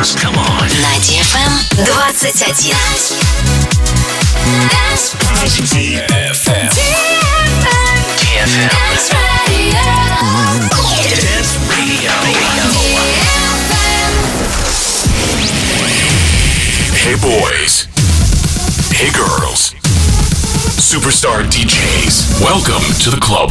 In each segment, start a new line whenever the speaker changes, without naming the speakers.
dance. Come on.
На DFM 21.
DFM. DFM. Dance Radio. Hey boys. Hey girls. Superstar DJs. Welcome to the club.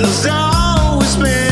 Out as always been,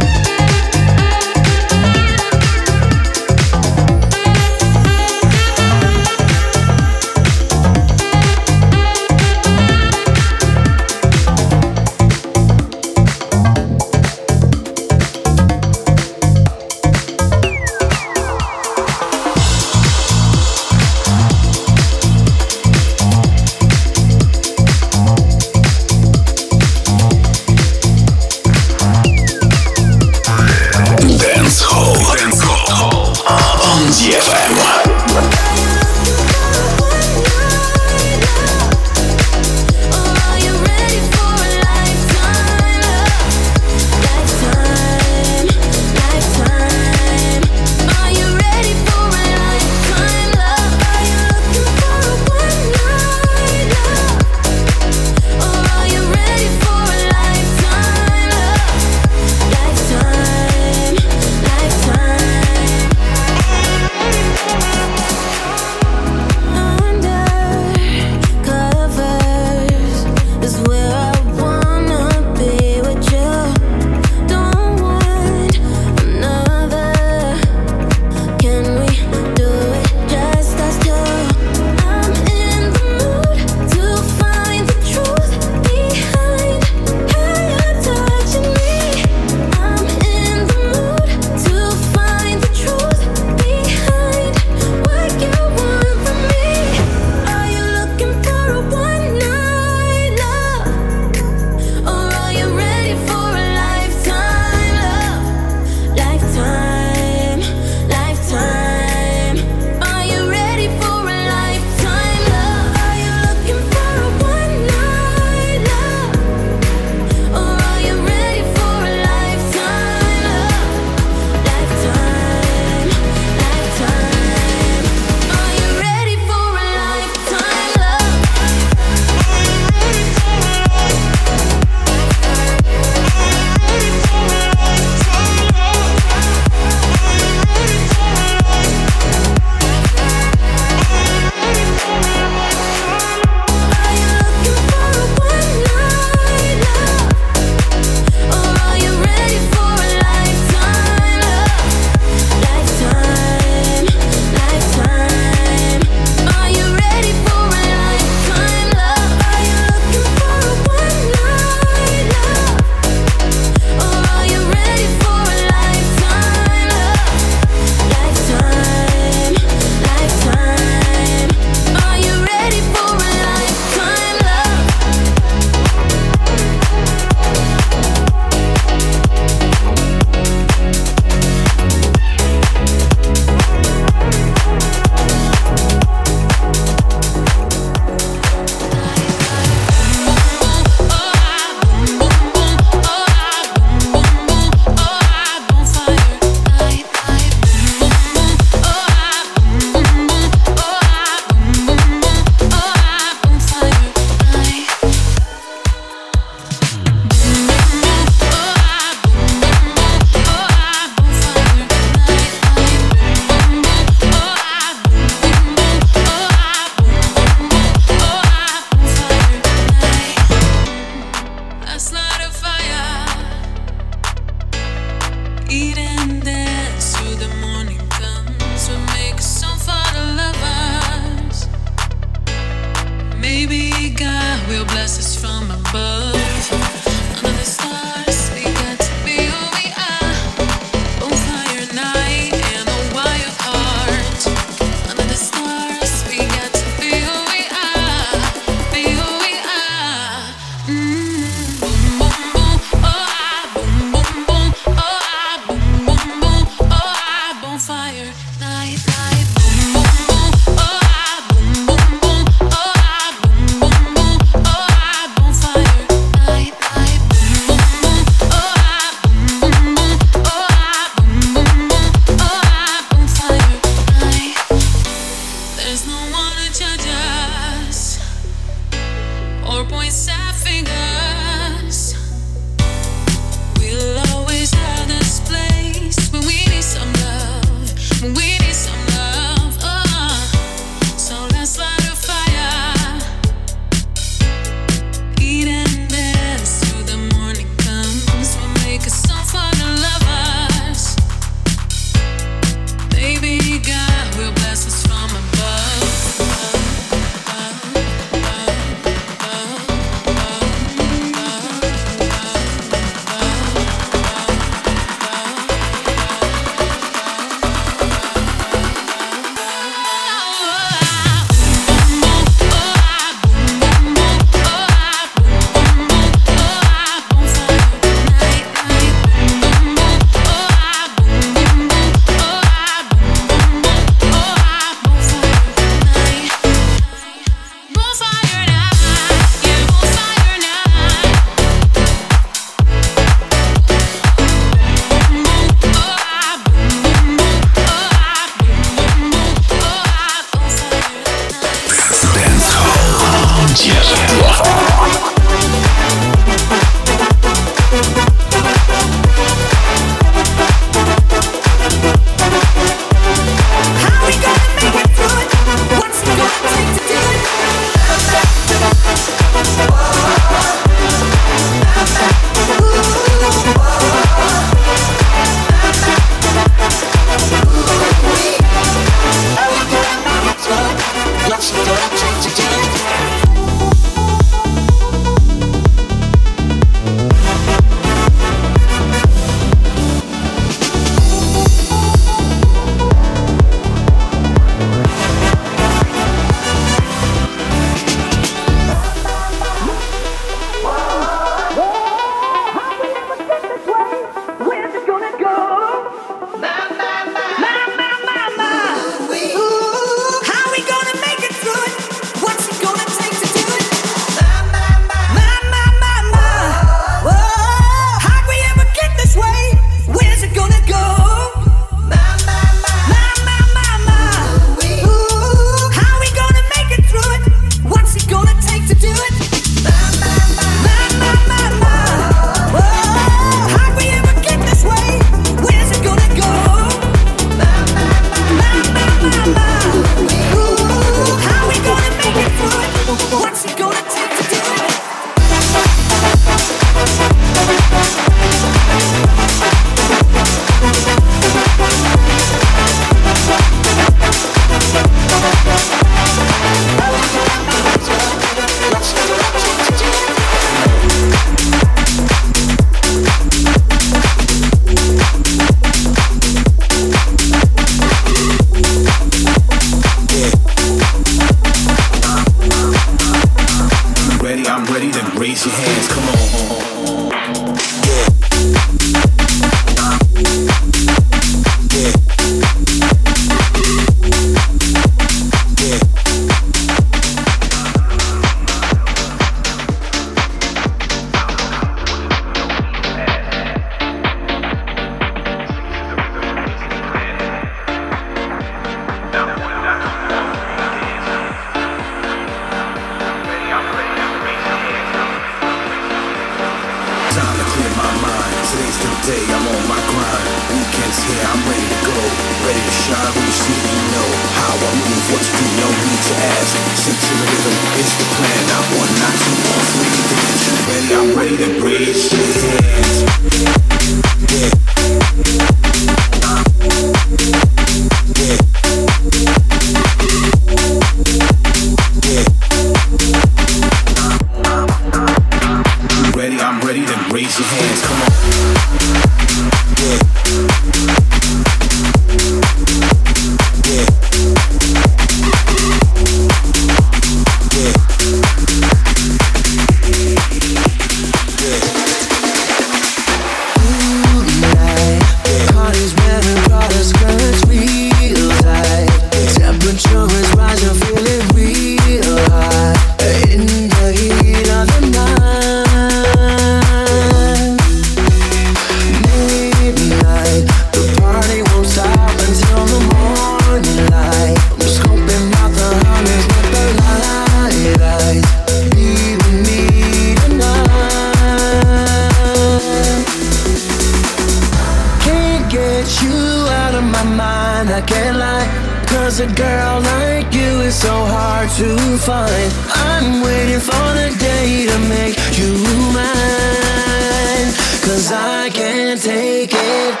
a
girl like you is so hard to find. I'm waiting for the day to make you mine. Cause I can't take it.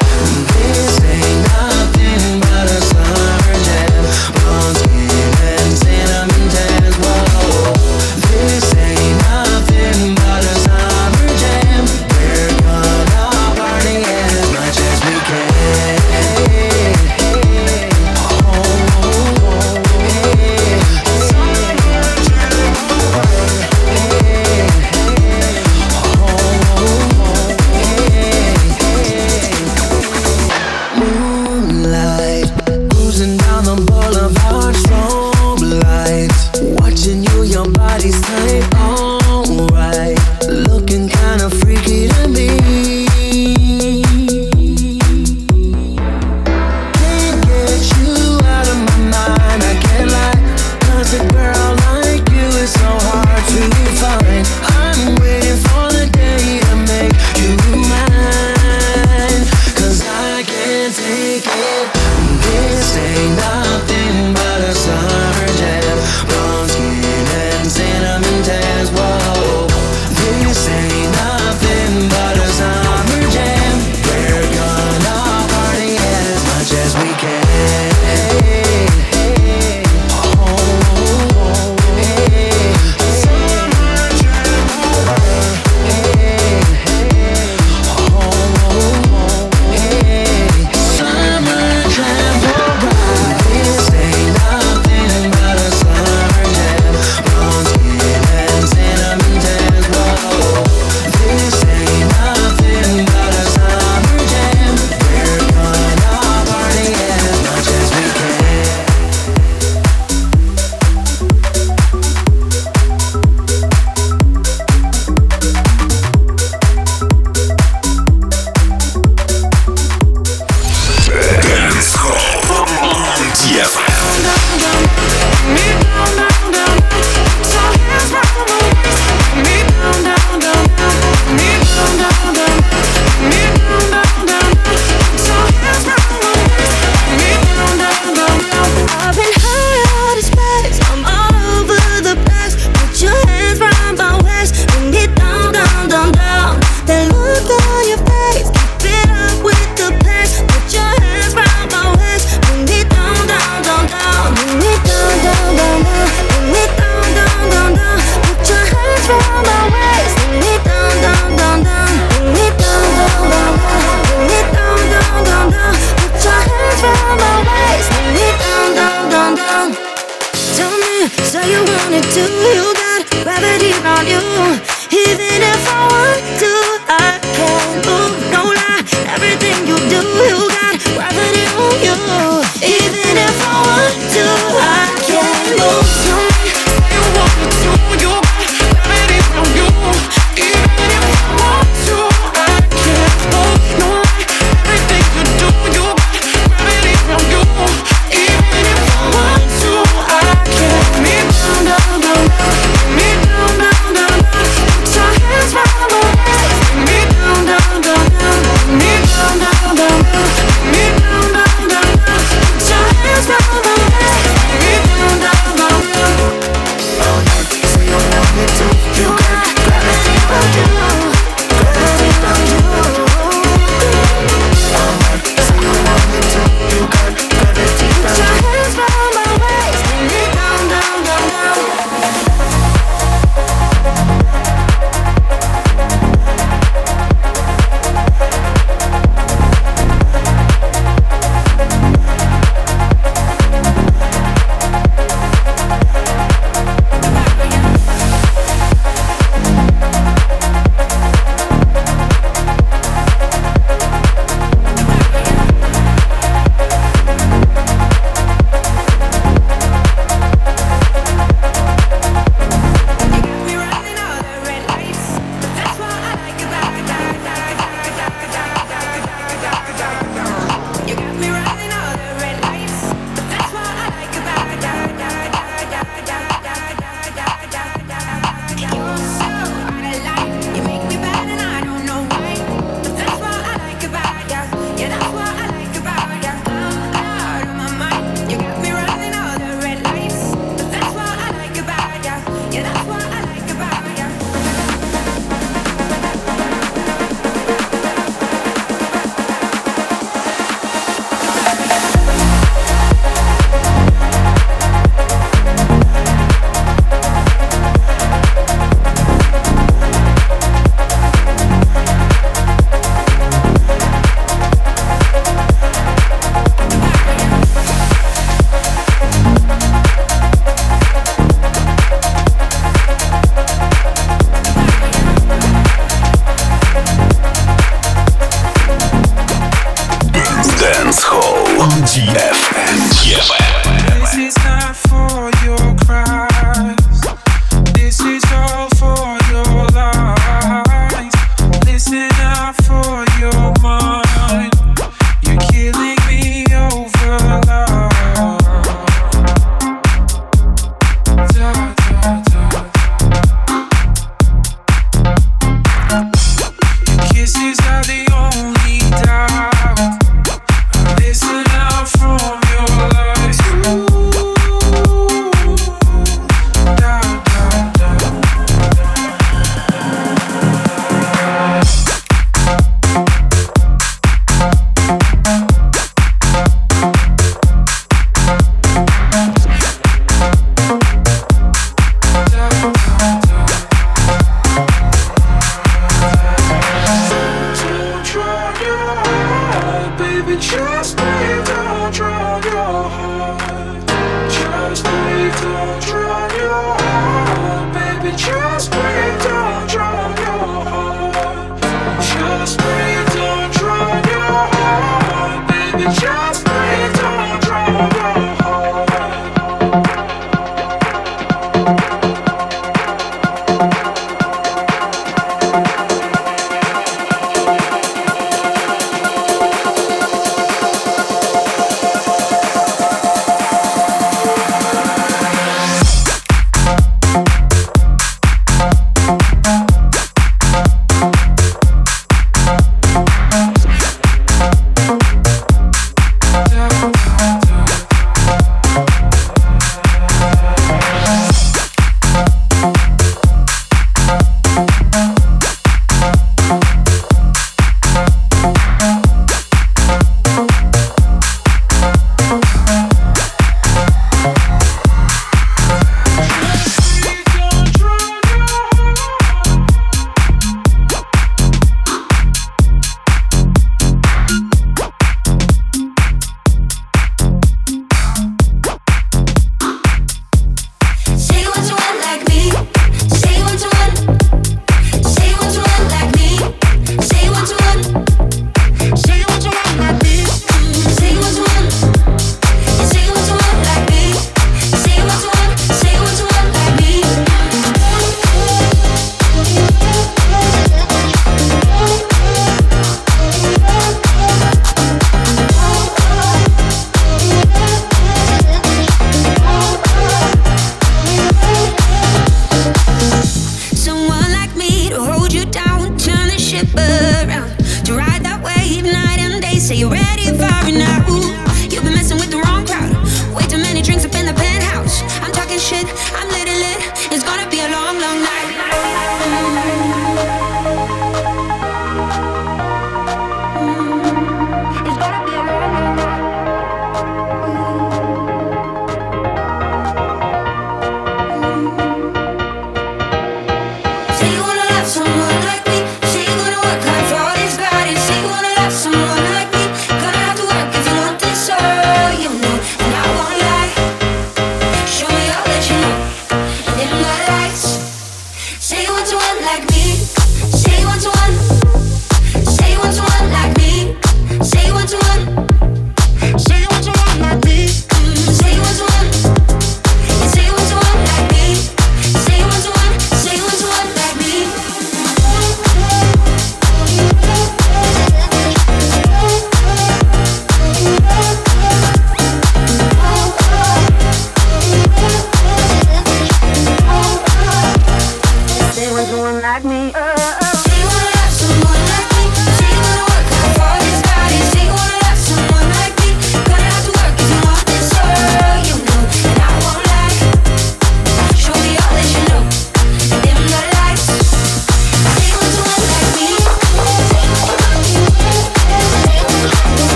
This ain't nothing but a
sign.